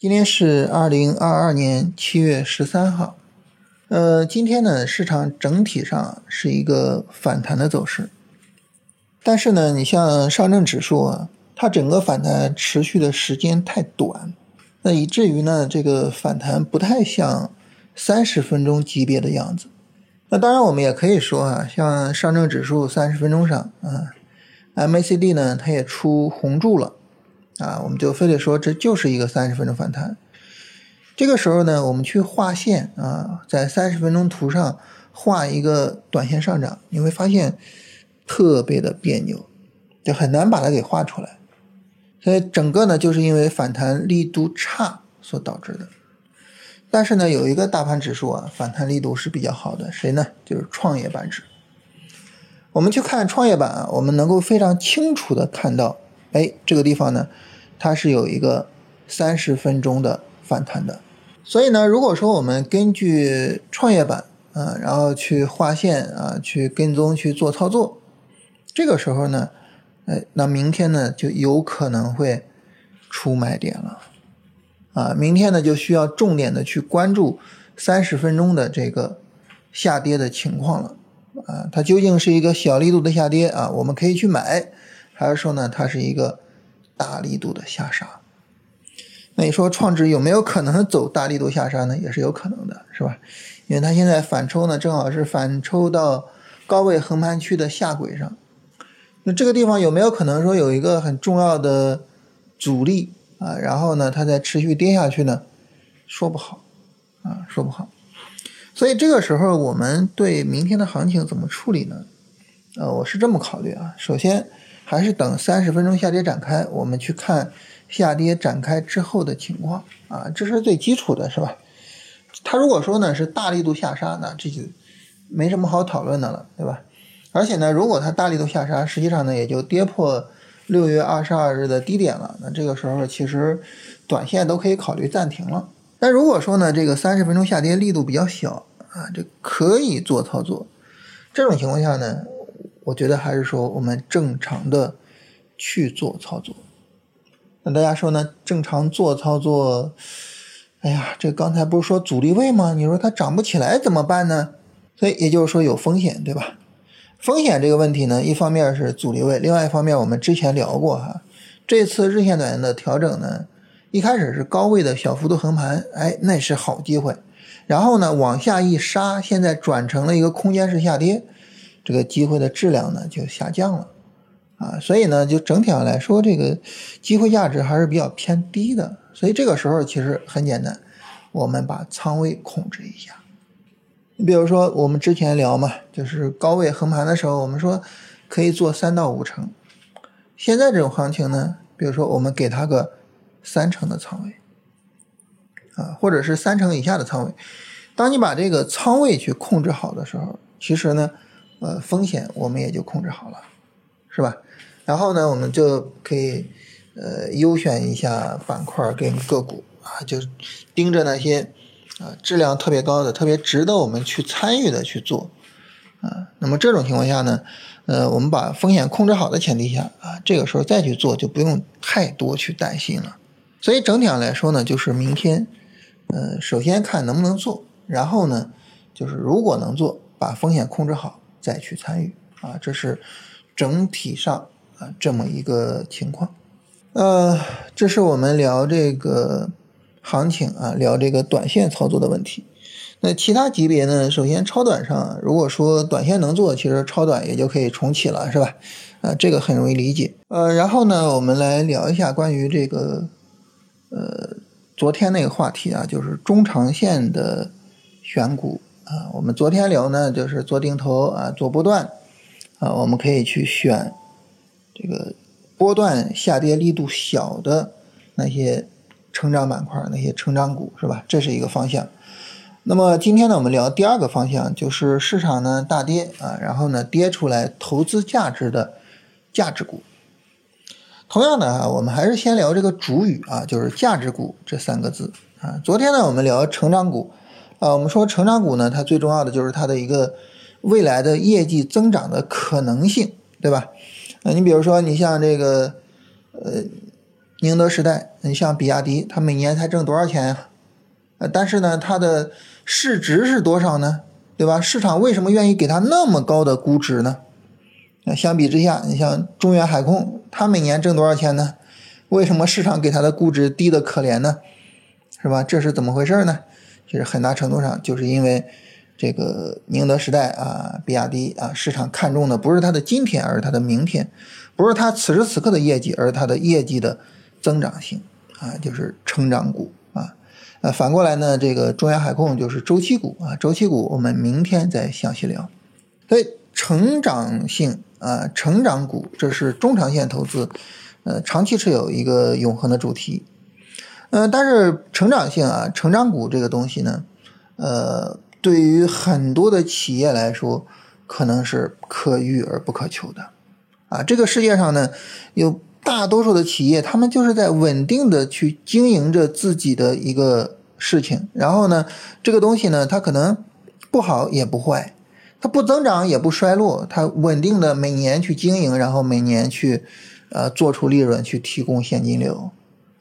今天是二零二二年七月十三号，呃，今天呢，市场整体上是一个反弹的走势，但是呢，你像上证指数啊，它整个反弹持续的时间太短，那以至于呢，这个反弹不太像三十分钟级别的样子。那当然，我们也可以说啊，像上证指数三十分钟上啊，MACD 呢，它也出红柱了。啊，我们就非得说这就是一个三十分钟反弹。这个时候呢，我们去画线啊，在三十分钟图上画一个短线上涨，你会发现特别的别扭，就很难把它给画出来。所以整个呢，就是因为反弹力度差所导致的。但是呢，有一个大盘指数啊，反弹力度是比较好的，谁呢？就是创业板指。我们去看创业板啊，我们能够非常清楚的看到，哎，这个地方呢。它是有一个三十分钟的反弹的，所以呢，如果说我们根据创业板啊，然后去画线啊，去跟踪去做操作，这个时候呢，哎，那明天呢就有可能会出买点了，啊，明天呢就需要重点的去关注三十分钟的这个下跌的情况了，啊，它究竟是一个小力度的下跌啊，我们可以去买，还是说呢，它是一个？大力度的下杀，那你说创指有没有可能走大力度下杀呢？也是有可能的，是吧？因为它现在反抽呢，正好是反抽到高位横盘区的下轨上。那这个地方有没有可能说有一个很重要的阻力啊？然后呢，它再持续跌下去呢？说不好啊，说不好。所以这个时候我们对明天的行情怎么处理呢？呃，我是这么考虑啊，首先。还是等三十分钟下跌展开，我们去看下跌展开之后的情况啊，这是最基础的，是吧？它如果说呢是大力度下杀，那这就没什么好讨论的了，对吧？而且呢，如果它大力度下杀，实际上呢也就跌破六月二十二日的低点了，那这个时候其实短线都可以考虑暂停了。但如果说呢这个三十分钟下跌力度比较小啊，这可以做操作。这种情况下呢？我觉得还是说我们正常的去做操作。那大家说呢？正常做操作，哎呀，这刚才不是说阻力位吗？你说它涨不起来怎么办呢？所以也就是说有风险，对吧？风险这个问题呢，一方面是阻力位，另外一方面我们之前聊过哈，这次日线短的调整呢，一开始是高位的小幅度横盘，哎，那是好机会。然后呢，往下一杀，现在转成了一个空间式下跌。这个机会的质量呢就下降了，啊，所以呢就整体上来说，这个机会价值还是比较偏低的。所以这个时候其实很简单，我们把仓位控制一下。你比如说我们之前聊嘛，就是高位横盘的时候，我们说可以做三到五成。现在这种行情呢，比如说我们给它个三成的仓位，啊，或者是三成以下的仓位。当你把这个仓位去控制好的时候，其实呢。呃，风险我们也就控制好了，是吧？然后呢，我们就可以呃优选一下板块跟个股啊，就盯着那些啊质量特别高的、特别值得我们去参与的去做啊。那么这种情况下呢，呃，我们把风险控制好的前提下啊，这个时候再去做就不用太多去担心了。所以整体上来说呢，就是明天，呃，首先看能不能做，然后呢，就是如果能做，把风险控制好。再去参与啊，这是整体上啊这么一个情况。呃，这是我们聊这个行情啊，聊这个短线操作的问题。那其他级别呢？首先超短上，如果说短线能做，其实超短也就可以重启了，是吧？啊，这个很容易理解。呃，然后呢，我们来聊一下关于这个呃昨天那个话题啊，就是中长线的选股。啊，我们昨天聊呢，就是做定投啊，做波段啊，我们可以去选这个波段下跌力度小的那些成长板块、那些成长股，是吧？这是一个方向。那么今天呢，我们聊第二个方向，就是市场呢大跌啊，然后呢跌出来投资价值的价值股。同样的啊，我们还是先聊这个主语啊，就是价值股这三个字啊。昨天呢，我们聊成长股。啊，我们说成长股呢，它最重要的就是它的一个未来的业绩增长的可能性，对吧？啊，你比如说你像这个，呃，宁德时代，你像比亚迪，它每年才挣多少钱呀？呃，但是呢，它的市值是多少呢？对吧？市场为什么愿意给它那么高的估值呢？那相比之下，你像中远海控，它每年挣多少钱呢？为什么市场给它的估值低的可怜呢？是吧？这是怎么回事呢？其实很大程度上就是因为这个宁德时代啊、比亚迪啊，市场看中的不是它的今天，而是它的明天；不是它此时此刻的业绩，而是它的业绩的增长性啊，就是成长股啊。呃，反过来呢，这个中远海控就是周期股啊，周期股我们明天再详细聊。所以成长性啊，成长股这是中长线投资，呃，长期持有一个永恒的主题。嗯，但是成长性啊，成长股这个东西呢，呃，对于很多的企业来说，可能是可遇而不可求的，啊，这个世界上呢，有大多数的企业，他们就是在稳定的去经营着自己的一个事情，然后呢，这个东西呢，它可能不好也不坏，它不增长也不衰落，它稳定的每年去经营，然后每年去，呃，做出利润，去提供现金流。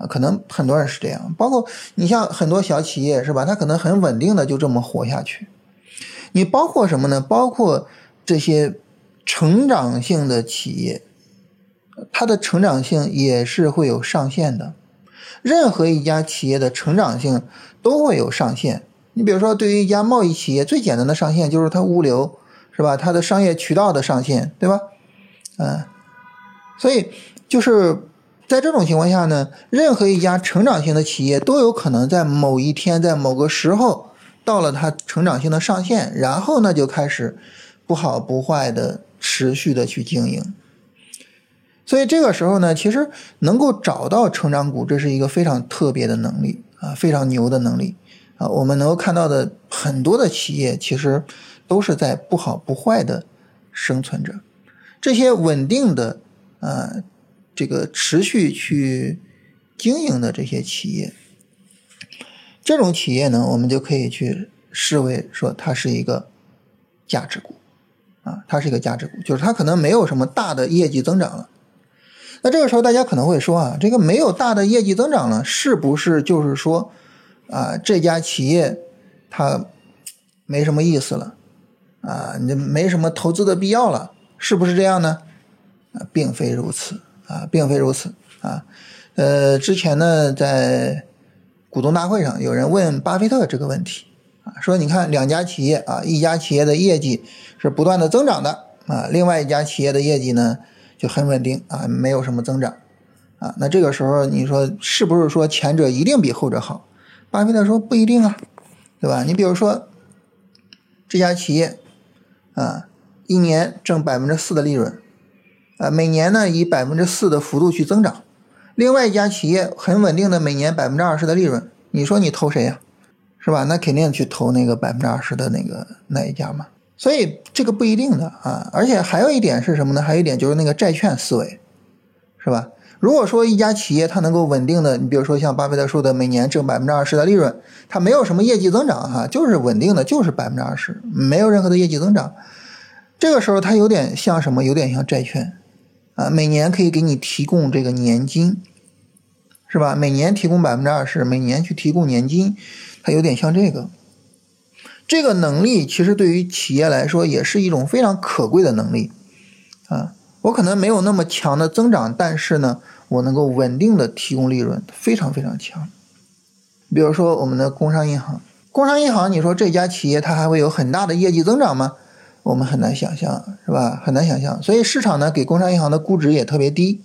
啊，可能很多人是这样，包括你像很多小企业是吧？它可能很稳定的就这么活下去。你包括什么呢？包括这些成长性的企业，它的成长性也是会有上限的。任何一家企业的成长性都会有上限。你比如说，对于一家贸易企业，最简单的上限就是它物流是吧？它的商业渠道的上限，对吧？嗯，所以就是。在这种情况下呢，任何一家成长型的企业都有可能在某一天，在某个时候到了它成长性的上限，然后呢就开始不好不坏的持续的去经营。所以这个时候呢，其实能够找到成长股，这是一个非常特别的能力啊，非常牛的能力啊。我们能够看到的很多的企业，其实都是在不好不坏的生存着，这些稳定的啊。这个持续去经营的这些企业，这种企业呢，我们就可以去视为说它是一个价值股啊，它是一个价值股，就是它可能没有什么大的业绩增长了。那这个时候大家可能会说啊，这个没有大的业绩增长了，是不是就是说啊这家企业它没什么意思了啊，你没什么投资的必要了，是不是这样呢？啊，并非如此。啊，并非如此啊，呃，之前呢，在股东大会上，有人问巴菲特这个问题啊，说你看两家企业啊，一家企业的业绩是不断的增长的啊，另外一家企业的业绩呢就很稳定啊，没有什么增长啊，那这个时候你说是不是说前者一定比后者好？巴菲特说不一定啊，对吧？你比如说这家企业啊，一年挣百分之四的利润。呃，每年呢以百分之四的幅度去增长，另外一家企业很稳定的每年百分之二十的利润，你说你投谁呀？是吧？那肯定去投那个百分之二十的那个那一家嘛。所以这个不一定的啊，而且还有一点是什么呢？还有一点就是那个债券思维，是吧？如果说一家企业它能够稳定的，你比如说像巴菲特说的每年挣百分之二十的利润，它没有什么业绩增长哈，就是稳定的，就是百分之二十，没有任何的业绩增长，这个时候它有点像什么？有点像债券。啊，每年可以给你提供这个年金，是吧？每年提供百分之二十，每年去提供年金，它有点像这个。这个能力其实对于企业来说也是一种非常可贵的能力啊。我可能没有那么强的增长，但是呢，我能够稳定的提供利润，非常非常强。比如说我们的工商银行，工商银行，你说这家企业它还会有很大的业绩增长吗？我们很难想象，是吧？很难想象，所以市场呢给工商银行的估值也特别低。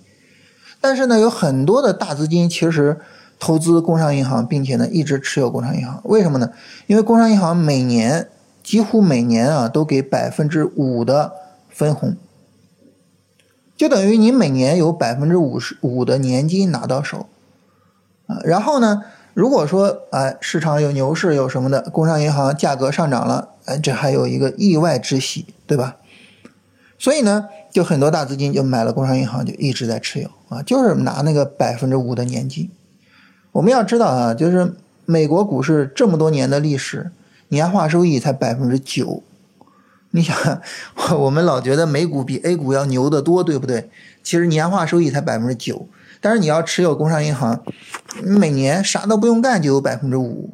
但是呢，有很多的大资金其实投资工商银行，并且呢一直持有工商银行。为什么呢？因为工商银行每年几乎每年啊都给百分之五的分红，就等于你每年有百分之五十五的年金拿到手啊。然后呢？如果说啊，市场有牛市有什么的，工商银行价格上涨了，哎，这还有一个意外之喜，对吧？所以呢，就很多大资金就买了工商银行，就一直在持有啊，就是拿那个百分之五的年金。我们要知道啊，就是美国股市这么多年的历史，年化收益才百分之九。你想，我们老觉得美股比 A 股要牛得多，对不对？其实年化收益才百分之九。但是你要持有工商银行，每年啥都不用干就有百分之五，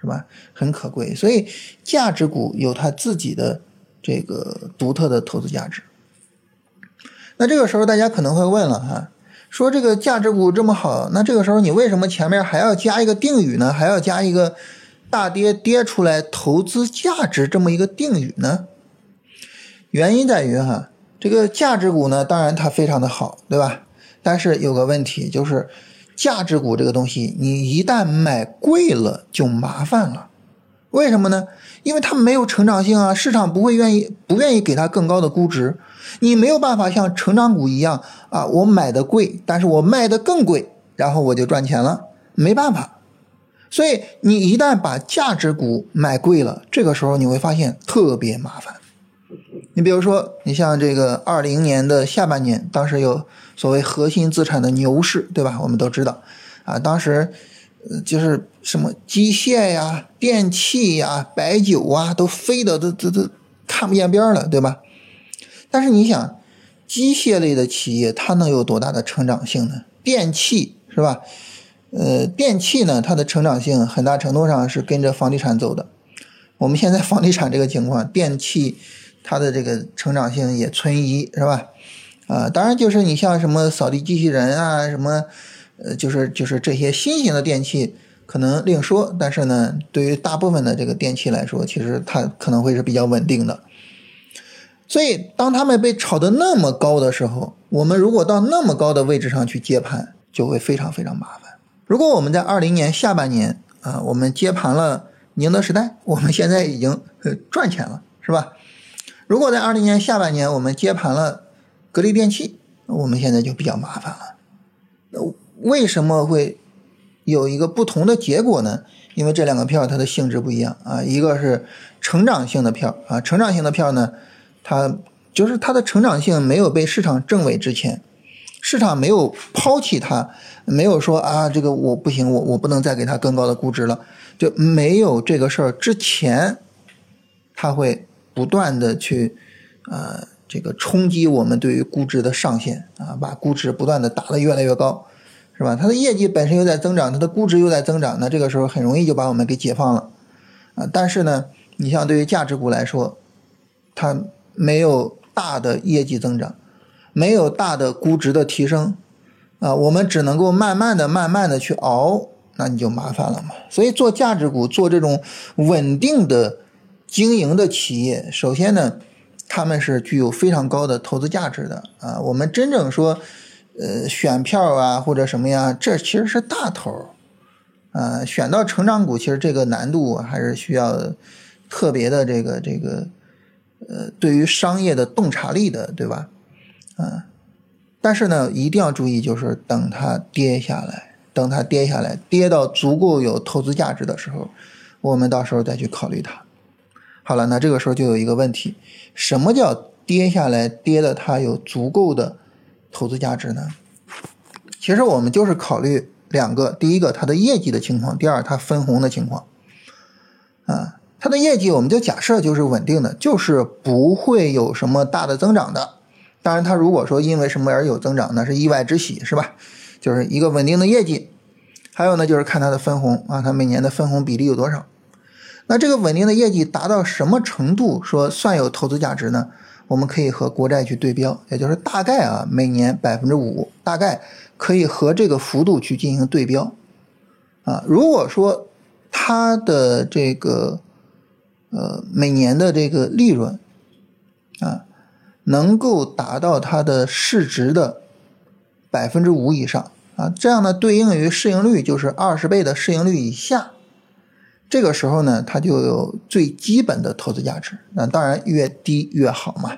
是吧？很可贵。所以价值股有它自己的这个独特的投资价值。那这个时候大家可能会问了哈，说这个价值股这么好，那这个时候你为什么前面还要加一个定语呢？还要加一个大跌跌出来投资价值这么一个定语呢？原因在于哈，这个价值股呢，当然它非常的好，对吧？但是有个问题就是，价值股这个东西，你一旦买贵了就麻烦了。为什么呢？因为它没有成长性啊，市场不会愿意不愿意给它更高的估值。你没有办法像成长股一样啊，我买的贵，但是我卖的更贵，然后我就赚钱了，没办法。所以你一旦把价值股买贵了，这个时候你会发现特别麻烦。你比如说，你像这个二零年的下半年，当时有所谓核心资产的牛市，对吧？我们都知道，啊，当时呃就是什么机械呀、电器呀、白酒啊，都飞的都都都看不见边了，对吧？但是你想，机械类的企业它能有多大的成长性呢？电器是吧？呃，电器呢，它的成长性很大程度上是跟着房地产走的。我们现在房地产这个情况，电器它的这个成长性也存疑，是吧？啊，当然就是你像什么扫地机器人啊，什么呃，就是就是这些新型的电器可能另说。但是呢，对于大部分的这个电器来说，其实它可能会是比较稳定的。所以，当他们被炒得那么高的时候，我们如果到那么高的位置上去接盘，就会非常非常麻烦。如果我们在二零年下半年啊，我们接盘了宁德时代，我们现在已经赚钱了，是吧？如果在二零年下半年我们接盘了格力电器，我们现在就比较麻烦了。那为什么会有一个不同的结果呢？因为这两个票它的性质不一样啊，一个是成长性的票啊，成长性的票呢。它就是它的成长性没有被市场证伪之前，市场没有抛弃它，没有说啊这个我不行，我我不能再给它更高的估值了，就没有这个事儿之前，它会不断的去呃这个冲击我们对于估值的上限啊，把估值不断的打得越来越高，是吧？它的业绩本身又在增长，它的估值又在增长，那这个时候很容易就把我们给解放了啊。但是呢，你像对于价值股来说，它。没有大的业绩增长，没有大的估值的提升，啊，我们只能够慢慢的、慢慢的去熬，那你就麻烦了嘛。所以做价值股，做这种稳定的经营的企业，首先呢，他们是具有非常高的投资价值的啊。我们真正说，呃，选票啊或者什么呀，这其实是大头，啊，选到成长股，其实这个难度还是需要特别的这个这个。呃，对于商业的洞察力的，对吧？啊，但是呢，一定要注意，就是等它跌下来，等它跌下来，跌到足够有投资价值的时候，我们到时候再去考虑它。好了，那这个时候就有一个问题：什么叫跌下来，跌的它有足够的投资价值呢？其实我们就是考虑两个：第一个，它的业绩的情况；第二，它分红的情况。啊。它的业绩我们就假设就是稳定的，就是不会有什么大的增长的。当然，它如果说因为什么而有增长，那是意外之喜，是吧？就是一个稳定的业绩。还有呢，就是看它的分红啊，它每年的分红比例有多少。那这个稳定的业绩达到什么程度，说算有投资价值呢？我们可以和国债去对标，也就是大概啊，每年百分之五，大概可以和这个幅度去进行对标啊。如果说它的这个呃，每年的这个利润啊，能够达到它的市值的百分之五以上啊，这样呢，对应于市盈率就是二十倍的市盈率以下，这个时候呢，它就有最基本的投资价值。那当然越低越好嘛，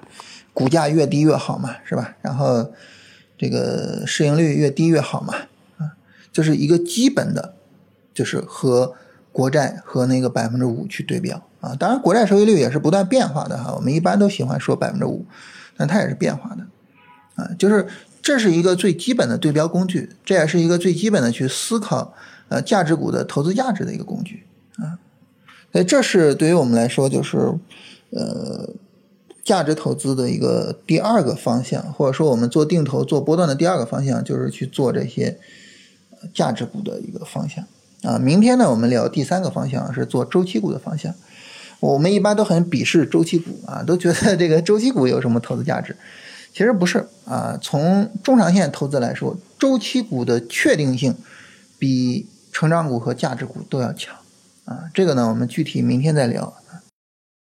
股价越低越好嘛，是吧？然后这个市盈率越低越好嘛，啊，就是一个基本的，就是和国债和那个百分之五去对标。啊，当然，国债收益率也是不断变化的哈。我们一般都喜欢说百分之五，但它也是变化的，啊，就是这是一个最基本的对标工具，这也是一个最基本的去思考呃价值股的投资价值的一个工具啊。所以这是对于我们来说，就是呃价值投资的一个第二个方向，或者说我们做定投、做波段的第二个方向，就是去做这些价值股的一个方向啊。明天呢，我们聊第三个方向是做周期股的方向。我们一般都很鄙视周期股啊，都觉得这个周期股有什么投资价值？其实不是啊。从中长线投资来说，周期股的确定性比成长股和价值股都要强啊。这个呢，我们具体明天再聊。